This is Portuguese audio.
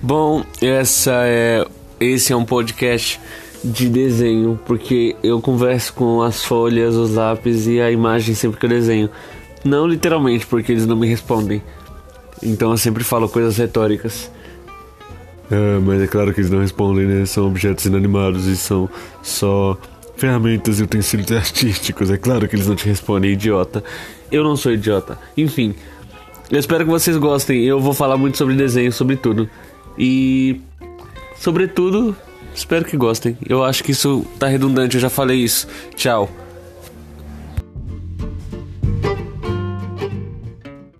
Bom, essa é esse é um podcast de desenho, porque eu converso com as folhas, os lápis e a imagem sempre que eu desenho. Não literalmente, porque eles não me respondem. Então eu sempre falo coisas retóricas. É, mas é claro que eles não respondem, né? São objetos inanimados e são só ferramentas e utensílios artísticos. É claro que eles não te respondem, idiota. Eu não sou idiota. Enfim, eu espero que vocês gostem. Eu vou falar muito sobre desenho, sobre tudo. E, sobretudo, espero que gostem. Eu acho que isso tá redundante, eu já falei isso. Tchau.